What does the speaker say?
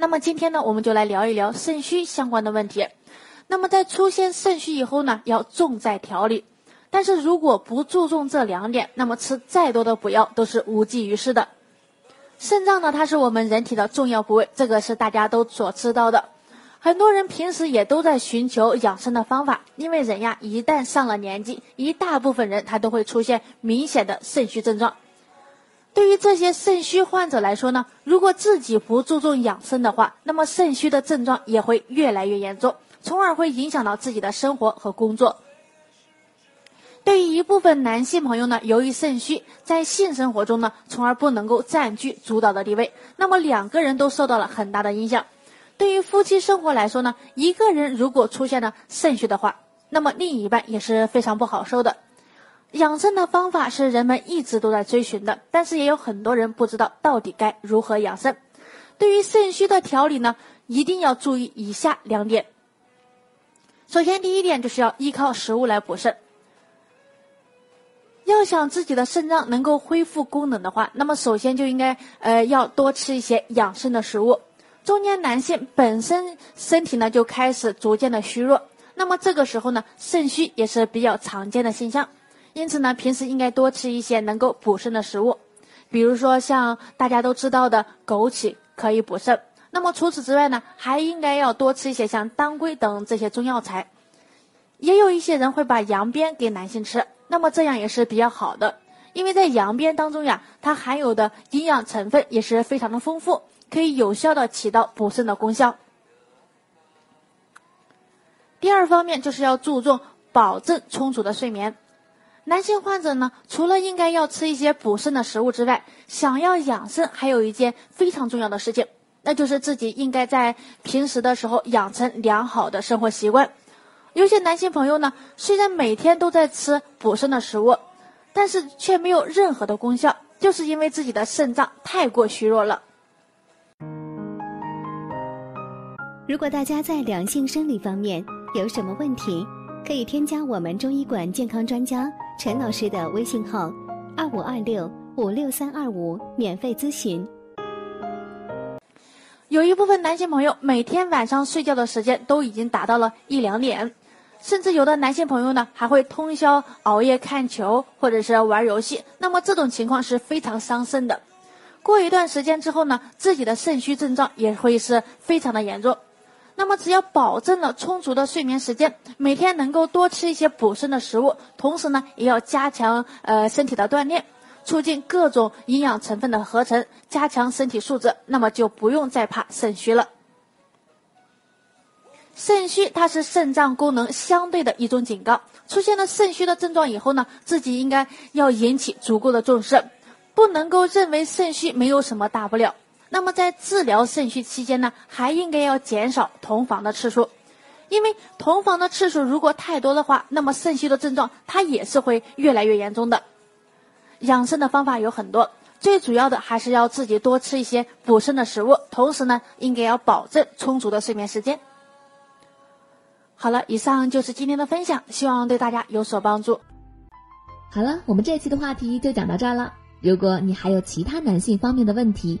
那么今天呢，我们就来聊一聊肾虚相关的问题。那么在出现肾虚以后呢，要重在调理。但是如果不注重这两点，那么吃再多的补药都是无济于事的。肾脏呢，它是我们人体的重要部位，这个是大家都所知道的。很多人平时也都在寻求养生的方法，因为人呀，一旦上了年纪，一大部分人他都会出现明显的肾虚症状。对于这些肾虚患者来说呢，如果自己不注重养生的话，那么肾虚的症状也会越来越严重，从而会影响到自己的生活和工作。对于一部分男性朋友呢，由于肾虚，在性生活中呢，从而不能够占据主导的地位，那么两个人都受到了很大的影响。对于夫妻生活来说呢，一个人如果出现了肾虚的话，那么另一半也是非常不好受的。养生的方法是人们一直都在追寻的，但是也有很多人不知道到底该如何养生。对于肾虚的调理呢，一定要注意以下两点。首先，第一点就是要依靠食物来补肾。要想自己的肾脏能够恢复功能的话，那么首先就应该呃要多吃一些养生的食物。中年男性本身身体呢就开始逐渐的虚弱，那么这个时候呢肾虚也是比较常见的现象。因此呢，平时应该多吃一些能够补肾的食物，比如说像大家都知道的枸杞可以补肾。那么除此之外呢，还应该要多吃一些像当归等这些中药材。也有一些人会把羊鞭给男性吃。那么这样也是比较好的，因为在羊鞭当中呀，它含有的营养成分也是非常的丰富，可以有效的起到补肾的功效。第二方面就是要注重保证充足的睡眠。男性患者呢，除了应该要吃一些补肾的食物之外，想要养肾还有一件非常重要的事情，那就是自己应该在平时的时候养成良好的生活习惯。有些男性朋友呢，虽然每天都在吃补肾的食物，但是却没有任何的功效，就是因为自己的肾脏太过虚弱了。如果大家在两性生理方面有什么问题，可以添加我们中医馆健康专家陈老师的微信号：二五二六五六三二五，免费咨询。有一部分男性朋友每天晚上睡觉的时间都已经达到了一两点，甚至有的男性朋友呢还会通宵熬夜看球或者是玩游戏。那么这种情况是非常伤肾的。过一段时间之后呢，自己的肾虚症状也会是非常的严重。那么只要保证了充足的睡眠时间，每天能够多吃一些补肾的食物，同时呢也要加强呃身体的锻炼。促进各种营养成分的合成，加强身体素质，那么就不用再怕肾虚了。肾虚它是肾脏功能相对的一种警告，出现了肾虚的症状以后呢，自己应该要引起足够的重视，不能够认为肾虚没有什么大不了。那么在治疗肾虚期间呢，还应该要减少同房的次数，因为同房的次数如果太多的话，那么肾虚的症状它也是会越来越严重的。养生的方法有很多，最主要的还是要自己多吃一些补肾的食物，同时呢，应该要保证充足的睡眠时间。好了，以上就是今天的分享，希望对大家有所帮助。好了，我们这期的话题就讲到这儿了。如果你还有其他男性方面的问题，